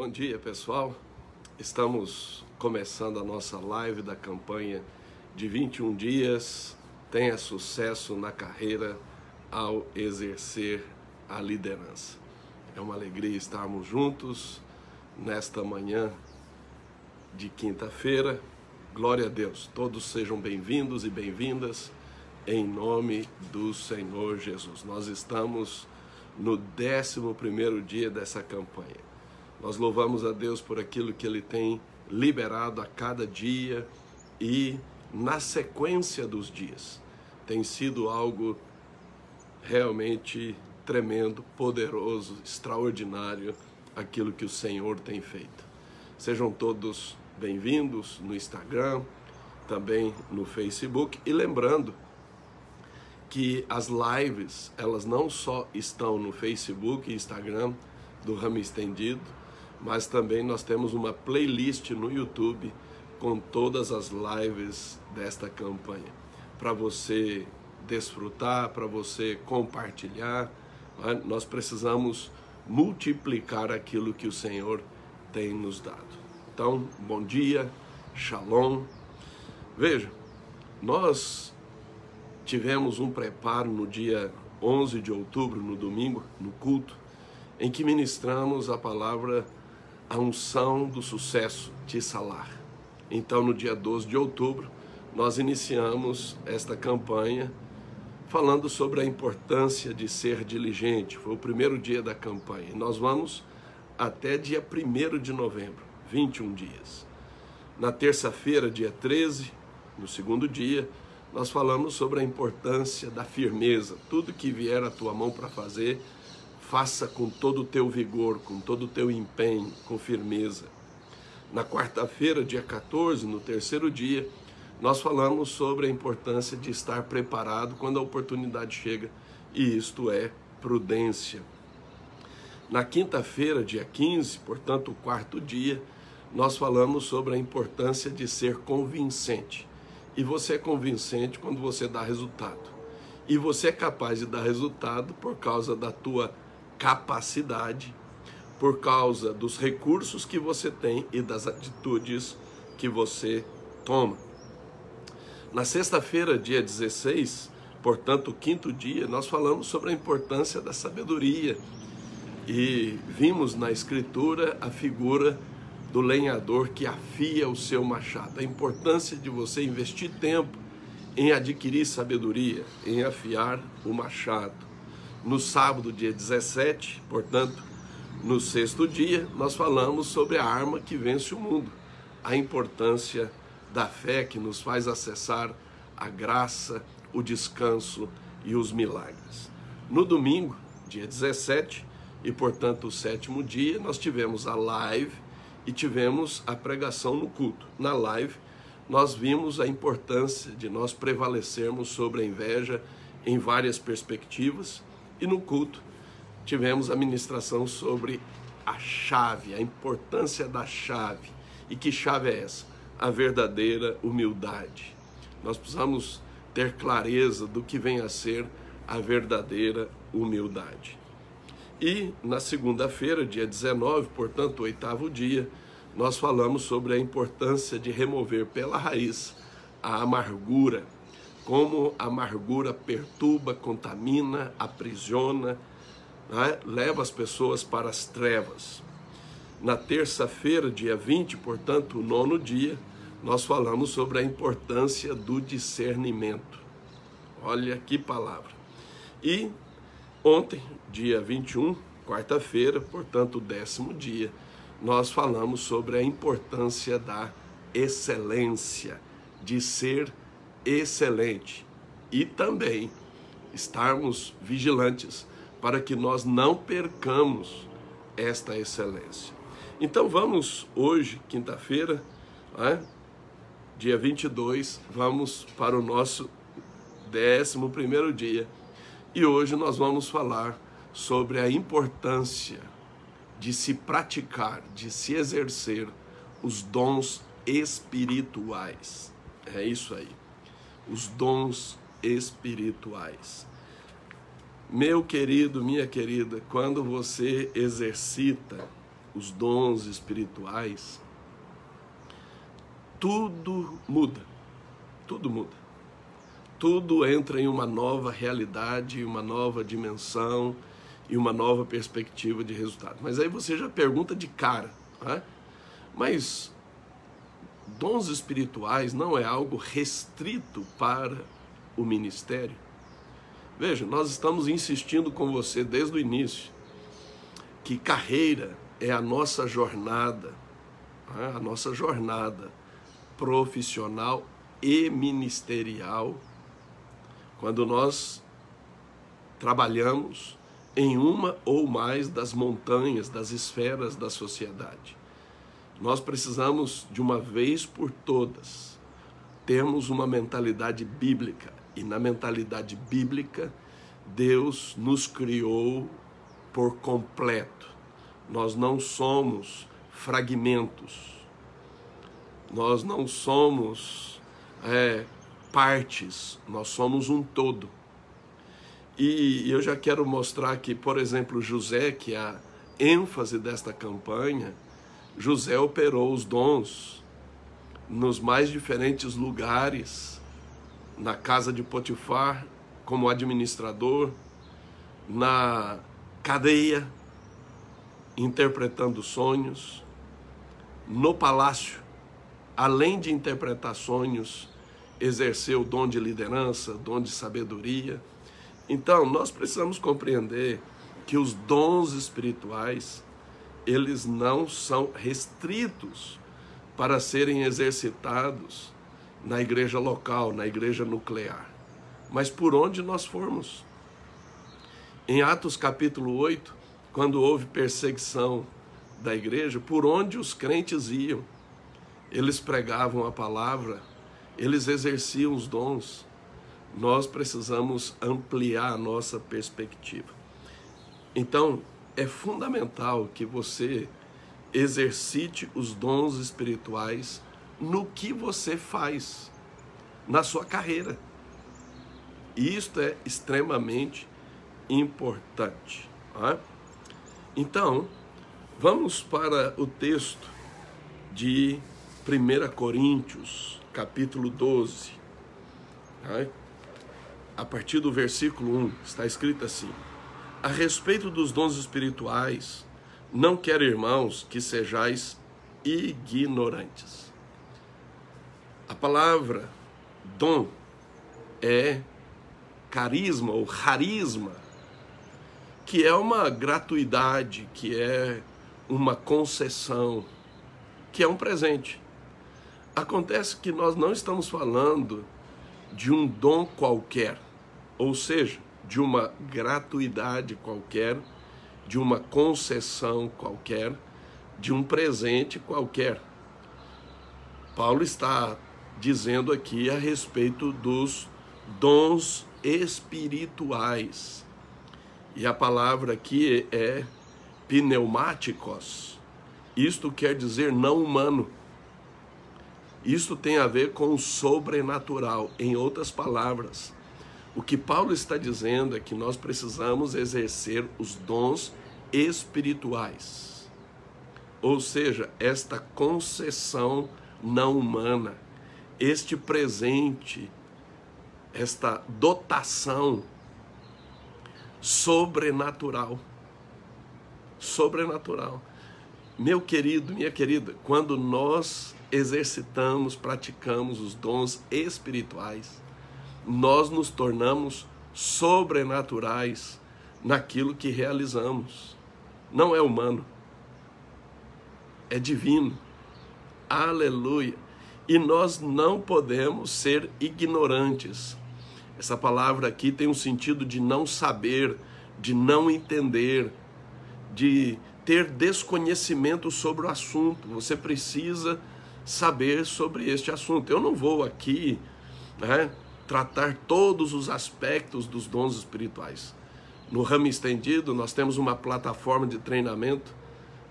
Bom dia, pessoal. Estamos começando a nossa live da campanha de 21 dias. Tenha sucesso na carreira ao exercer a liderança. É uma alegria estarmos juntos nesta manhã de quinta-feira. Glória a Deus. Todos sejam bem-vindos e bem-vindas em nome do Senhor Jesus. Nós estamos no 11 primeiro dia dessa campanha. Nós louvamos a Deus por aquilo que Ele tem liberado a cada dia e na sequência dos dias. Tem sido algo realmente tremendo, poderoso, extraordinário aquilo que o Senhor tem feito. Sejam todos bem-vindos no Instagram, também no Facebook e lembrando que as lives, elas não só estão no Facebook e Instagram do Ramo Estendido, mas também nós temos uma playlist no YouTube com todas as lives desta campanha para você desfrutar, para você compartilhar. É? Nós precisamos multiplicar aquilo que o Senhor tem nos dado. Então, bom dia, shalom. Veja, nós tivemos um preparo no dia 11 de outubro, no domingo, no culto, em que ministramos a palavra a unção do sucesso de Salar. Então, no dia 12 de outubro, nós iniciamos esta campanha falando sobre a importância de ser diligente. Foi o primeiro dia da campanha. Nós vamos até dia 1 de novembro, 21 dias. Na terça-feira, dia 13, no segundo dia, nós falamos sobre a importância da firmeza. Tudo que vier à tua mão para fazer, faça com todo o teu vigor, com todo o teu empenho, com firmeza. Na quarta-feira, dia 14, no terceiro dia, nós falamos sobre a importância de estar preparado quando a oportunidade chega, e isto é prudência. Na quinta-feira, dia 15, portanto, o quarto dia, nós falamos sobre a importância de ser convincente. E você é convincente quando você dá resultado. E você é capaz de dar resultado por causa da tua capacidade, por causa dos recursos que você tem e das atitudes que você toma. Na sexta-feira, dia 16, portanto, o quinto dia, nós falamos sobre a importância da sabedoria e vimos na Escritura a figura do lenhador que afia o seu machado, a importância de você investir tempo em adquirir sabedoria, em afiar o machado no sábado, dia 17, portanto, no sexto dia, nós falamos sobre a arma que vence o mundo, a importância da fé que nos faz acessar a graça, o descanso e os milagres. No domingo, dia 17, e portanto o sétimo dia, nós tivemos a live e tivemos a pregação no culto. Na live, nós vimos a importância de nós prevalecermos sobre a inveja em várias perspectivas e no culto tivemos a ministração sobre a chave, a importância da chave. E que chave é essa? A verdadeira humildade. Nós precisamos ter clareza do que vem a ser a verdadeira humildade. E na segunda-feira, dia 19, portanto, oitavo dia, nós falamos sobre a importância de remover pela raiz a amargura como a amargura perturba, contamina, aprisiona, né? leva as pessoas para as trevas. Na terça-feira, dia 20, portanto, o nono dia, nós falamos sobre a importância do discernimento. Olha que palavra. E ontem, dia 21, quarta-feira, portanto, o décimo dia, nós falamos sobre a importância da excelência, de ser excelente e também estarmos vigilantes para que nós não percamos esta excelência. Então vamos hoje, quinta-feira, né, dia 22, vamos para o nosso décimo primeiro dia e hoje nós vamos falar sobre a importância de se praticar, de se exercer os dons espirituais. É isso aí os dons espirituais. Meu querido, minha querida, quando você exercita os dons espirituais, tudo muda. Tudo muda. Tudo entra em uma nova realidade, uma nova dimensão e uma nova perspectiva de resultado. Mas aí você já pergunta de cara, né? mas dons espirituais não é algo restrito para o ministério? Veja, nós estamos insistindo com você desde o início que carreira é a nossa jornada, né? a nossa jornada profissional e ministerial, quando nós trabalhamos em uma ou mais das montanhas, das esferas da sociedade. Nós precisamos, de uma vez por todas, termos uma mentalidade bíblica. E na mentalidade bíblica, Deus nos criou por completo. Nós não somos fragmentos. Nós não somos é, partes. Nós somos um todo. E eu já quero mostrar que, por exemplo, José, que é a ênfase desta campanha, José operou os dons nos mais diferentes lugares, na casa de Potifar, como administrador, na cadeia, interpretando sonhos, no palácio, além de interpretar sonhos, exerceu o dom de liderança, dom de sabedoria. Então, nós precisamos compreender que os dons espirituais, eles não são restritos para serem exercitados na igreja local, na igreja nuclear, mas por onde nós formos. Em Atos capítulo 8, quando houve perseguição da igreja, por onde os crentes iam, eles pregavam a palavra, eles exerciam os dons, nós precisamos ampliar a nossa perspectiva. Então, é fundamental que você exercite os dons espirituais no que você faz, na sua carreira. Isto é extremamente importante. Tá? Então, vamos para o texto de 1 Coríntios, capítulo 12. Tá? a partir do versículo 1, está escrito assim: A respeito dos dons espirituais, não quero, irmãos, que sejais ignorantes. A palavra dom é carisma ou carisma, que é uma gratuidade, que é uma concessão, que é um presente. Acontece que nós não estamos falando de um dom qualquer ou seja, de uma gratuidade qualquer, de uma concessão qualquer, de um presente qualquer. Paulo está dizendo aqui a respeito dos dons espirituais. E a palavra aqui é pneumáticos. Isto quer dizer não humano. Isto tem a ver com o sobrenatural. Em outras palavras, o que Paulo está dizendo é que nós precisamos exercer os dons espirituais. Ou seja, esta concessão não humana, este presente, esta dotação sobrenatural. Sobrenatural. Meu querido, minha querida, quando nós exercitamos, praticamos os dons espirituais, nós nos tornamos sobrenaturais naquilo que realizamos. Não é humano, é divino. Aleluia. E nós não podemos ser ignorantes. Essa palavra aqui tem um sentido de não saber, de não entender, de ter desconhecimento sobre o assunto. Você precisa saber sobre este assunto. Eu não vou aqui né, tratar todos os aspectos dos dons espirituais. No ramo estendido, nós temos uma plataforma de treinamento,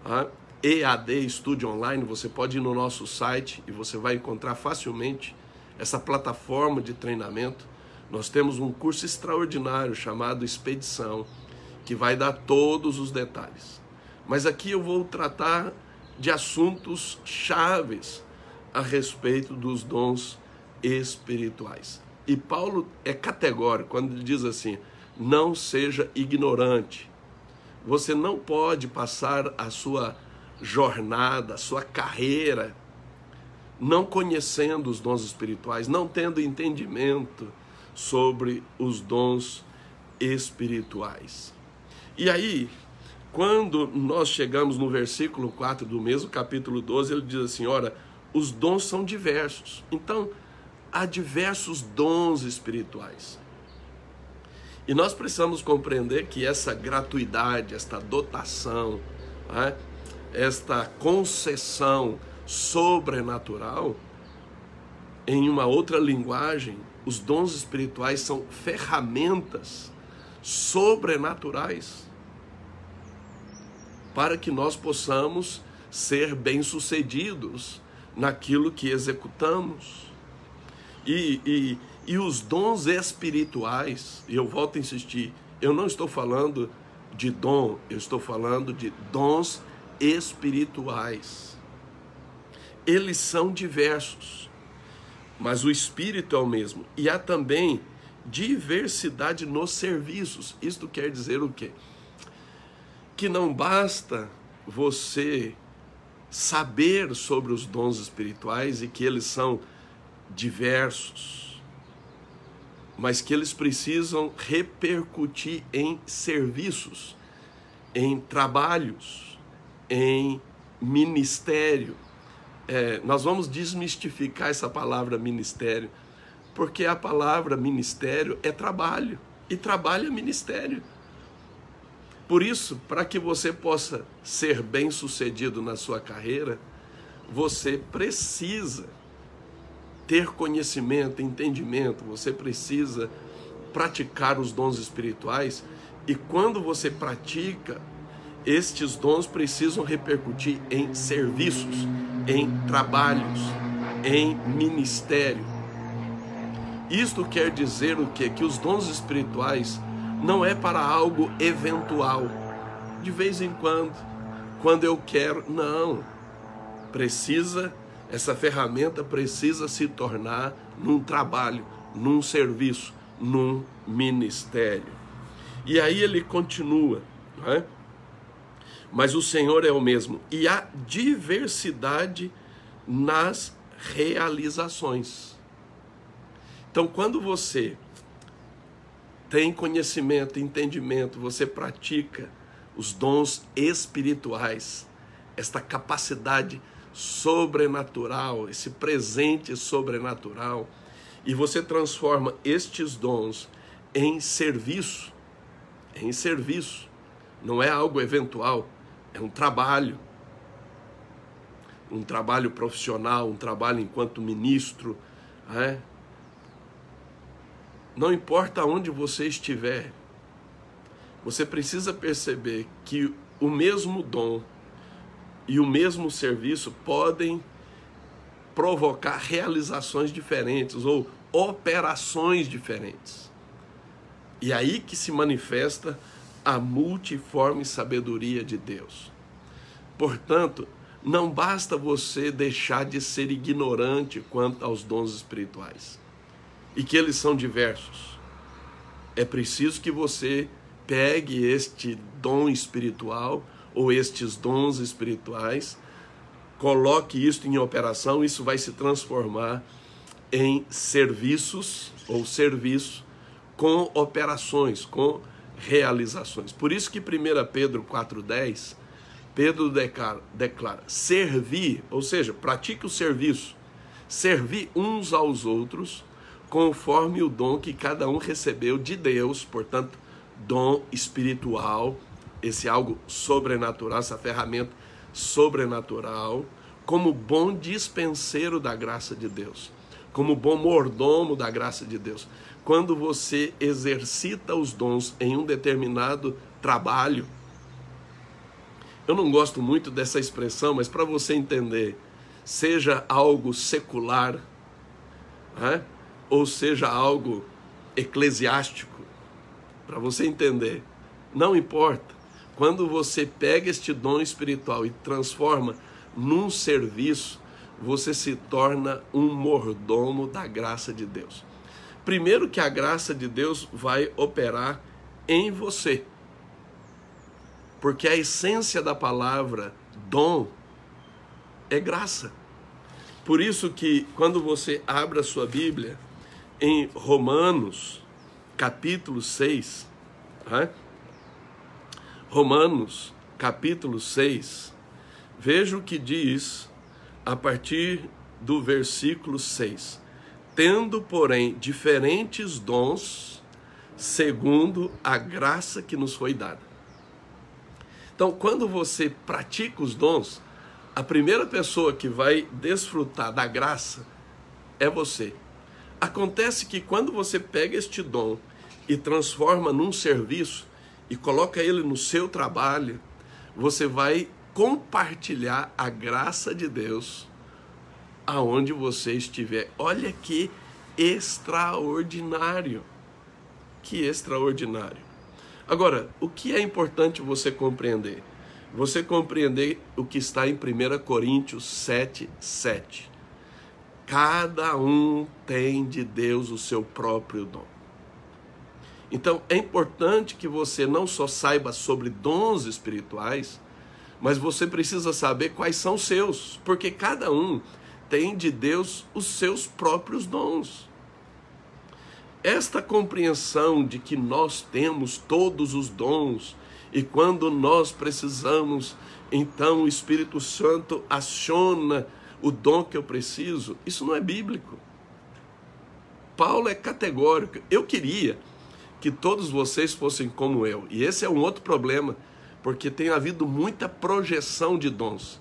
a EAD Estúdio Online. Você pode ir no nosso site e você vai encontrar facilmente essa plataforma de treinamento. Nós temos um curso extraordinário chamado Expedição, que vai dar todos os detalhes. Mas aqui eu vou tratar de assuntos chaves a respeito dos dons espirituais. E Paulo é categórico quando ele diz assim: não seja ignorante. Você não pode passar a sua jornada, a sua carreira, não conhecendo os dons espirituais, não tendo entendimento sobre os dons espirituais. E aí, quando nós chegamos no versículo 4 do mesmo capítulo 12, ele diz assim: ora, os dons são diversos. Então, há diversos dons espirituais. E nós precisamos compreender que essa gratuidade, esta dotação, né, esta concessão sobrenatural, em uma outra linguagem, os dons espirituais são ferramentas sobrenaturais para que nós possamos ser bem-sucedidos naquilo que executamos. E, e, e os dons espirituais, e eu volto a insistir, eu não estou falando de dom, eu estou falando de dons espirituais. Eles são diversos, mas o espírito é o mesmo. E há também diversidade nos serviços. Isto quer dizer o quê? Que não basta você saber sobre os dons espirituais e que eles são diversos, mas que eles precisam repercutir em serviços, em trabalhos, em ministério. É, nós vamos desmistificar essa palavra ministério, porque a palavra ministério é trabalho, e trabalho é ministério. Por isso, para que você possa ser bem sucedido na sua carreira, você precisa ter conhecimento, entendimento, você precisa praticar os dons espirituais e quando você pratica, estes dons precisam repercutir em serviços, em trabalhos, em ministério. Isto quer dizer o quê? Que os dons espirituais não é para algo eventual, de vez em quando, quando eu quero. Não. Precisa, essa ferramenta precisa se tornar num trabalho, num serviço, num ministério. E aí ele continua, não é? mas o Senhor é o mesmo. E há diversidade nas realizações. Então, quando você tem conhecimento, entendimento, você pratica os dons espirituais, esta capacidade sobrenatural, esse presente sobrenatural, e você transforma estes dons em serviço, em serviço, não é algo eventual, é um trabalho, um trabalho profissional, um trabalho enquanto ministro, é? Não importa onde você estiver, você precisa perceber que o mesmo dom e o mesmo serviço podem provocar realizações diferentes ou operações diferentes. E aí que se manifesta a multiforme sabedoria de Deus. Portanto, não basta você deixar de ser ignorante quanto aos dons espirituais e que eles são diversos. É preciso que você pegue este dom espiritual ou estes dons espirituais, coloque isto em operação, isso vai se transformar em serviços ou serviço com operações, com realizações. Por isso que 1 Pedro 4,10, Pedro declara, declara: servir, ou seja, pratique o serviço, servir uns aos outros conforme o dom que cada um recebeu de Deus, portanto, dom espiritual, esse algo sobrenatural, essa ferramenta sobrenatural, como bom dispenseiro da graça de Deus, como bom mordomo da graça de Deus. Quando você exercita os dons em um determinado trabalho, eu não gosto muito dessa expressão, mas para você entender, seja algo secular, né? ou seja algo eclesiástico, para você entender, não importa. Quando você pega este dom espiritual e transforma num serviço, você se torna um mordomo da graça de Deus. Primeiro que a graça de Deus vai operar em você. Porque a essência da palavra dom é graça. Por isso que quando você abre a sua Bíblia em Romanos, capítulo 6, né? Romanos, capítulo 6, veja o que diz a partir do versículo 6. Tendo, porém, diferentes dons, segundo a graça que nos foi dada. Então, quando você pratica os dons, a primeira pessoa que vai desfrutar da graça é você. Acontece que quando você pega este dom e transforma num serviço, e coloca ele no seu trabalho, você vai compartilhar a graça de Deus aonde você estiver. Olha que extraordinário. Que extraordinário. Agora, o que é importante você compreender? Você compreender o que está em 1 Coríntios 7, 7. Cada um tem de Deus o seu próprio dom. Então é importante que você não só saiba sobre dons espirituais, mas você precisa saber quais são seus, porque cada um tem de Deus os seus próprios dons. Esta compreensão de que nós temos todos os dons e quando nós precisamos, então o Espírito Santo aciona o dom que eu preciso, isso não é bíblico. Paulo é categórico. Eu queria que todos vocês fossem como eu. E esse é um outro problema, porque tem havido muita projeção de dons.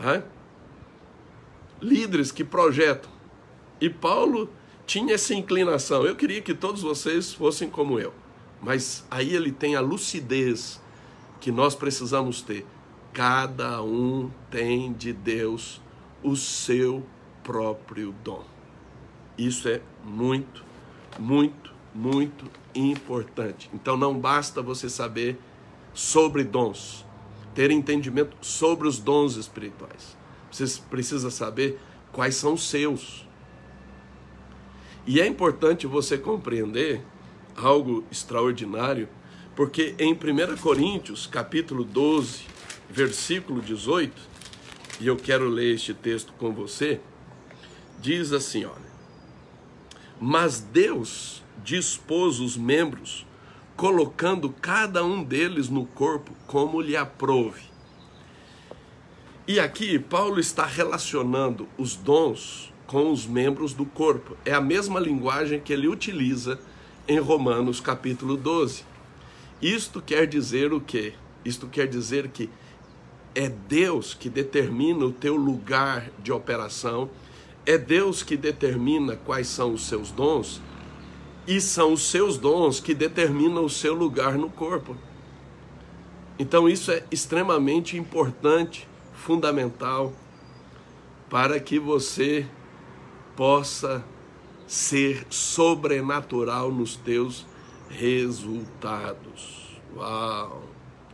É? Líderes que projetam. E Paulo tinha essa inclinação. Eu queria que todos vocês fossem como eu. Mas aí ele tem a lucidez que nós precisamos ter. Cada um tem de Deus o seu próprio dom. Isso é muito, muito muito importante. Então não basta você saber sobre dons, ter entendimento sobre os dons espirituais. Você precisa saber quais são os seus. E é importante você compreender algo extraordinário, porque em 1 Coríntios, capítulo 12, versículo 18, e eu quero ler este texto com você, diz assim, olha: Mas Deus dispôs os membros, colocando cada um deles no corpo como lhe aprove. E aqui Paulo está relacionando os dons com os membros do corpo. É a mesma linguagem que ele utiliza em Romanos capítulo 12. Isto quer dizer o quê? Isto quer dizer que é Deus que determina o teu lugar de operação, é Deus que determina quais são os seus dons, e são os seus dons que determinam o seu lugar no corpo. Então isso é extremamente importante, fundamental, para que você possa ser sobrenatural nos teus resultados. Uau!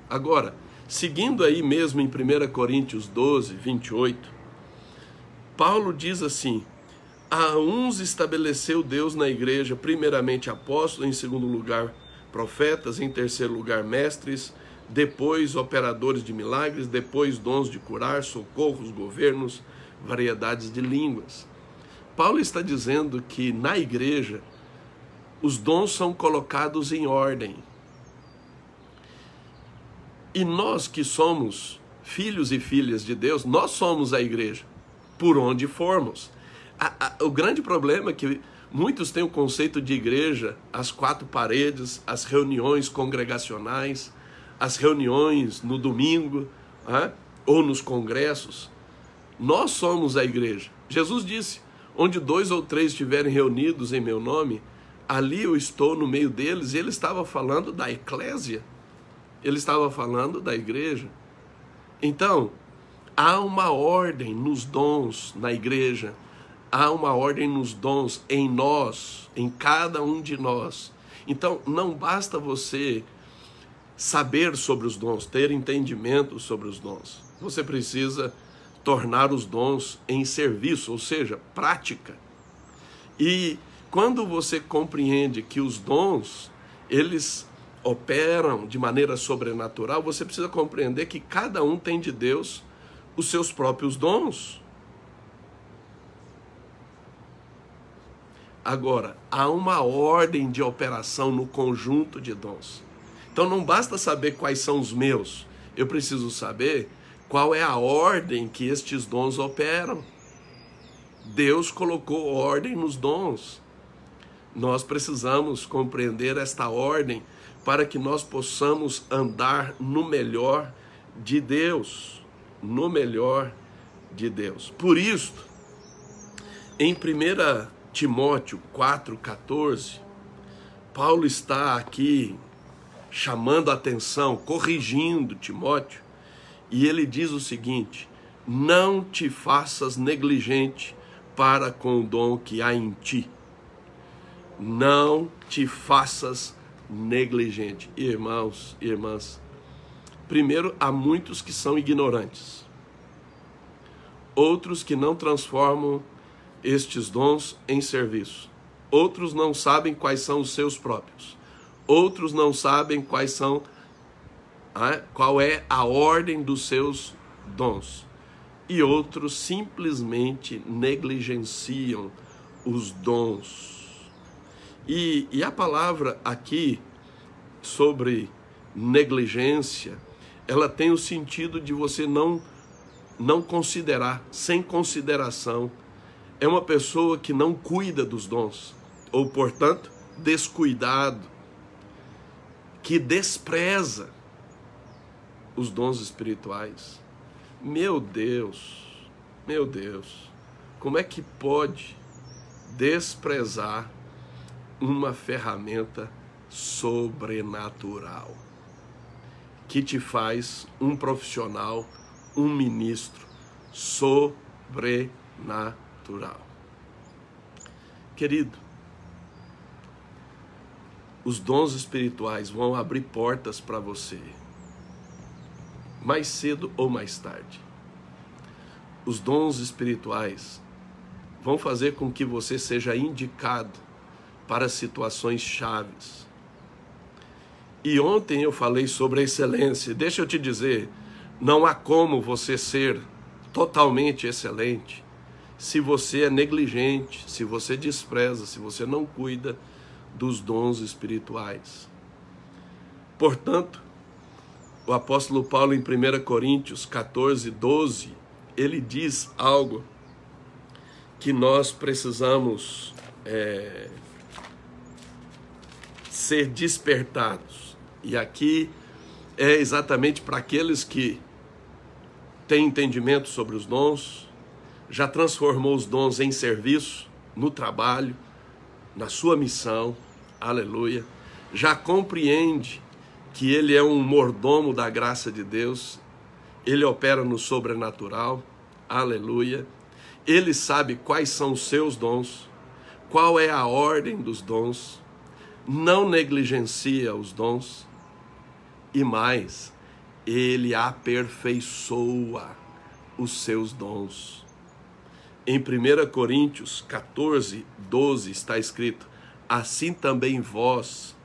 Agora, seguindo aí mesmo em 1 Coríntios 12, 28, Paulo diz assim: a uns estabeleceu Deus na igreja, primeiramente apóstolos, em segundo lugar profetas, em terceiro lugar mestres, depois operadores de milagres, depois dons de curar, socorros, governos, variedades de línguas. Paulo está dizendo que na igreja os dons são colocados em ordem. E nós que somos filhos e filhas de Deus, nós somos a igreja, por onde formos a, a, o grande problema é que muitos têm o conceito de igreja, as quatro paredes, as reuniões congregacionais, as reuniões no domingo ou nos congressos. Nós somos a igreja. Jesus disse: onde dois ou três estiverem reunidos em meu nome, ali eu estou no meio deles. E ele estava falando da eclésia, ele estava falando da igreja. Então, há uma ordem nos dons na igreja há uma ordem nos dons em nós, em cada um de nós. Então, não basta você saber sobre os dons, ter entendimento sobre os dons. Você precisa tornar os dons em serviço, ou seja, prática. E quando você compreende que os dons, eles operam de maneira sobrenatural, você precisa compreender que cada um tem de Deus os seus próprios dons. Agora, há uma ordem de operação no conjunto de dons. Então não basta saber quais são os meus, eu preciso saber qual é a ordem que estes dons operam. Deus colocou ordem nos dons. Nós precisamos compreender esta ordem para que nós possamos andar no melhor de Deus, no melhor de Deus. Por isso, em 1 Timóteo 4,14, Paulo está aqui chamando a atenção, corrigindo Timóteo, e ele diz o seguinte: Não te faças negligente para com o dom que há em ti. Não te faças negligente. Irmãos, irmãs, primeiro, há muitos que são ignorantes, outros que não transformam estes dons em serviço, outros não sabem quais são os seus próprios, outros não sabem quais são qual é a ordem dos seus dons, e outros simplesmente negligenciam os dons. E, e a palavra aqui sobre negligência, ela tem o sentido de você não não considerar, sem consideração. É uma pessoa que não cuida dos dons, ou portanto, descuidado, que despreza os dons espirituais. Meu Deus, meu Deus, como é que pode desprezar uma ferramenta sobrenatural que te faz um profissional, um ministro sobrenatural. Querido, os dons espirituais vão abrir portas para você, mais cedo ou mais tarde. Os dons espirituais vão fazer com que você seja indicado para situações chaves. E ontem eu falei sobre a excelência. Deixa eu te dizer, não há como você ser totalmente excelente se você é negligente, se você despreza, se você não cuida dos dons espirituais. Portanto, o apóstolo Paulo em 1 Coríntios 14, 12, ele diz algo que nós precisamos é, ser despertados. E aqui é exatamente para aqueles que têm entendimento sobre os dons, já transformou os dons em serviço, no trabalho, na sua missão, aleluia, já compreende que ele é um mordomo da graça de Deus, ele opera no sobrenatural, aleluia, ele sabe quais são os seus dons, qual é a ordem dos dons, não negligencia os dons. E mais, ele aperfeiçoa os seus dons. Em 1 Coríntios 14, 12 está escrito: Assim também vós,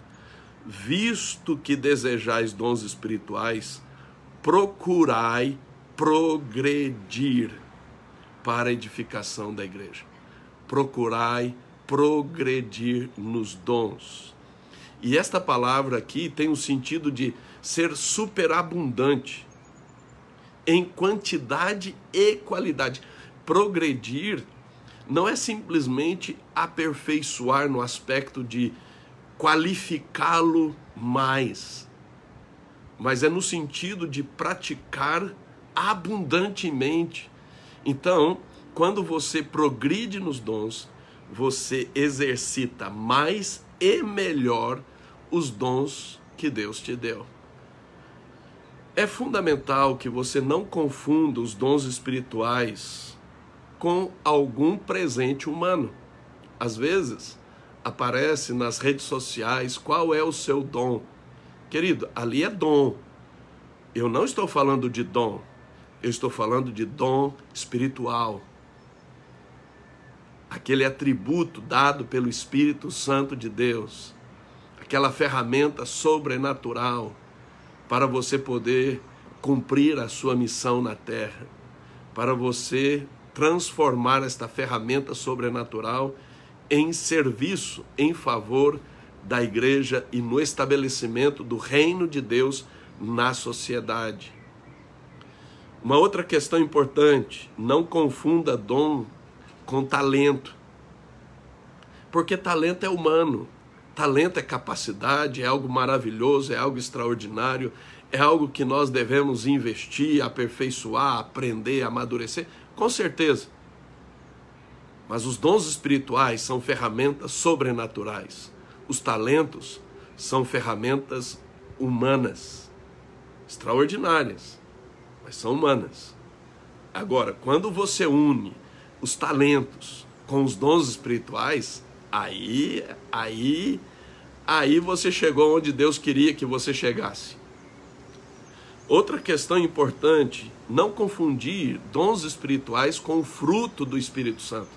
visto que desejais dons espirituais, procurai progredir para a edificação da igreja. Procurai progredir nos dons. E esta palavra aqui tem o sentido de ser superabundante em quantidade e qualidade. Progredir não é simplesmente aperfeiçoar no aspecto de qualificá-lo mais, mas é no sentido de praticar abundantemente. Então, quando você progride nos dons, você exercita mais e melhor os dons que Deus te deu. É fundamental que você não confunda os dons espirituais com algum presente humano. Às vezes, aparece nas redes sociais qual é o seu dom Querido, ali é dom. Eu não estou falando de dom, eu estou falando de dom espiritual. Aquele atributo dado pelo Espírito Santo de Deus, aquela ferramenta sobrenatural para você poder cumprir a sua missão na terra, para você transformar esta ferramenta sobrenatural em serviço em favor da igreja e no estabelecimento do reino de Deus na sociedade. Uma outra questão importante: não confunda dom com talento. Porque talento é humano, talento é capacidade, é algo maravilhoso, é algo extraordinário, é algo que nós devemos investir, aperfeiçoar, aprender, amadurecer. Com certeza. Mas os dons espirituais são ferramentas sobrenaturais. Os talentos são ferramentas humanas, extraordinárias, mas são humanas. Agora, quando você une os talentos com os dons espirituais, aí, aí, aí você chegou onde Deus queria que você chegasse. Outra questão importante, não confundir dons espirituais com o fruto do Espírito Santo,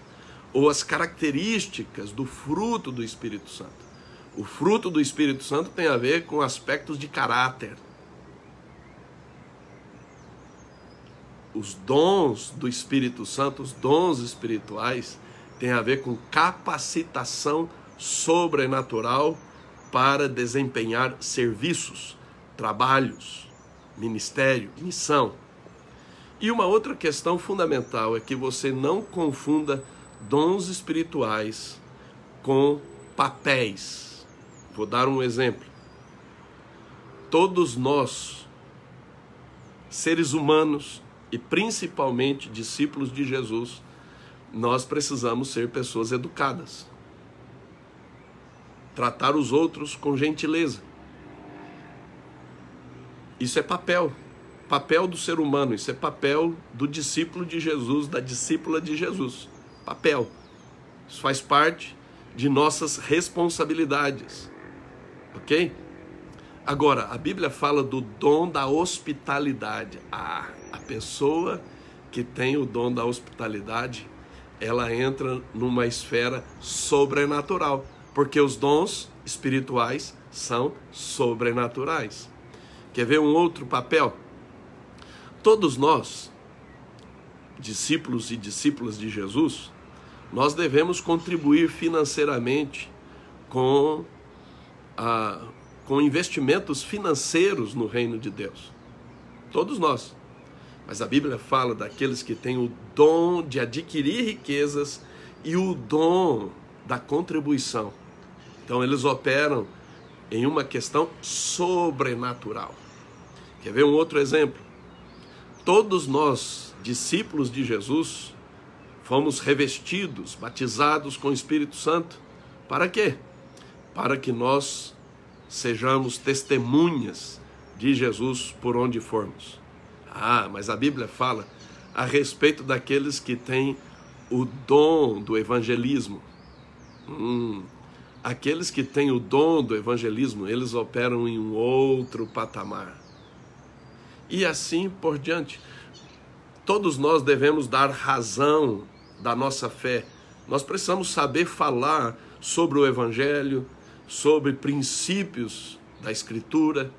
ou as características do fruto do Espírito Santo. O fruto do Espírito Santo tem a ver com aspectos de caráter. Os dons do Espírito Santo, os dons espirituais, têm a ver com capacitação sobrenatural para desempenhar serviços, trabalhos ministério, missão. E uma outra questão fundamental é que você não confunda dons espirituais com papéis. Vou dar um exemplo. Todos nós, seres humanos e principalmente discípulos de Jesus, nós precisamos ser pessoas educadas. Tratar os outros com gentileza isso é papel, papel do ser humano, isso é papel do discípulo de Jesus, da discípula de Jesus. Papel. Isso faz parte de nossas responsabilidades. Ok? Agora, a Bíblia fala do dom da hospitalidade. Ah, a pessoa que tem o dom da hospitalidade, ela entra numa esfera sobrenatural, porque os dons espirituais são sobrenaturais. Quer ver um outro papel? Todos nós, discípulos e discípulas de Jesus, nós devemos contribuir financeiramente com, a, com investimentos financeiros no reino de Deus. Todos nós. Mas a Bíblia fala daqueles que têm o dom de adquirir riquezas e o dom da contribuição. Então eles operam em uma questão sobrenatural. Quer ver um outro exemplo? Todos nós, discípulos de Jesus, fomos revestidos, batizados com o Espírito Santo. Para quê? Para que nós sejamos testemunhas de Jesus por onde formos. Ah, mas a Bíblia fala a respeito daqueles que têm o dom do evangelismo. Hum, aqueles que têm o dom do evangelismo, eles operam em um outro patamar e assim por diante. Todos nós devemos dar razão da nossa fé. Nós precisamos saber falar sobre o Evangelho, sobre princípios da Escritura,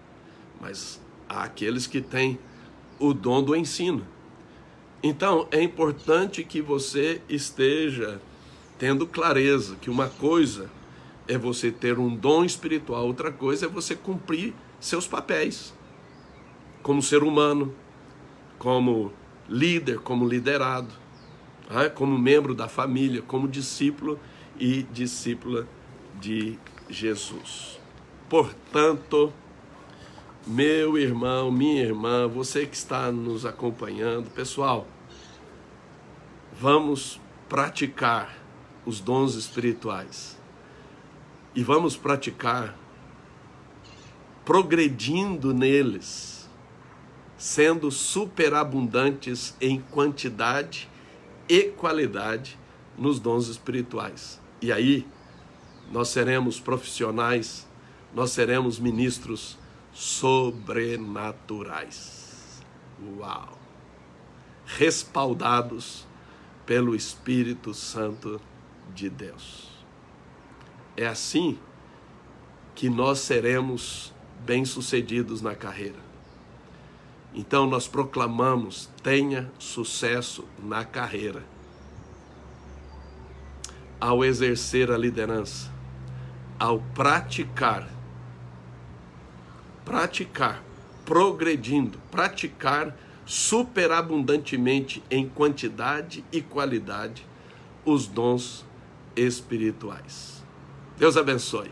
mas há aqueles que têm o dom do ensino. Então é importante que você esteja tendo clareza que uma coisa é você ter um dom espiritual, outra coisa é você cumprir seus papéis como ser humano, como líder, como liderado, né? como membro da família, como discípulo e discípula de Jesus. Portanto, meu irmão, minha irmã, você que está nos acompanhando, pessoal, vamos praticar os dons espirituais e vamos praticar progredindo neles sendo superabundantes em quantidade e qualidade nos dons espirituais. E aí nós seremos profissionais, nós seremos ministros sobrenaturais. Uau! Respaldados pelo Espírito Santo de Deus. É assim que nós seremos bem-sucedidos na carreira. Então nós proclamamos: tenha sucesso na carreira. Ao exercer a liderança, ao praticar, praticar, progredindo, praticar superabundantemente em quantidade e qualidade os dons espirituais. Deus abençoe.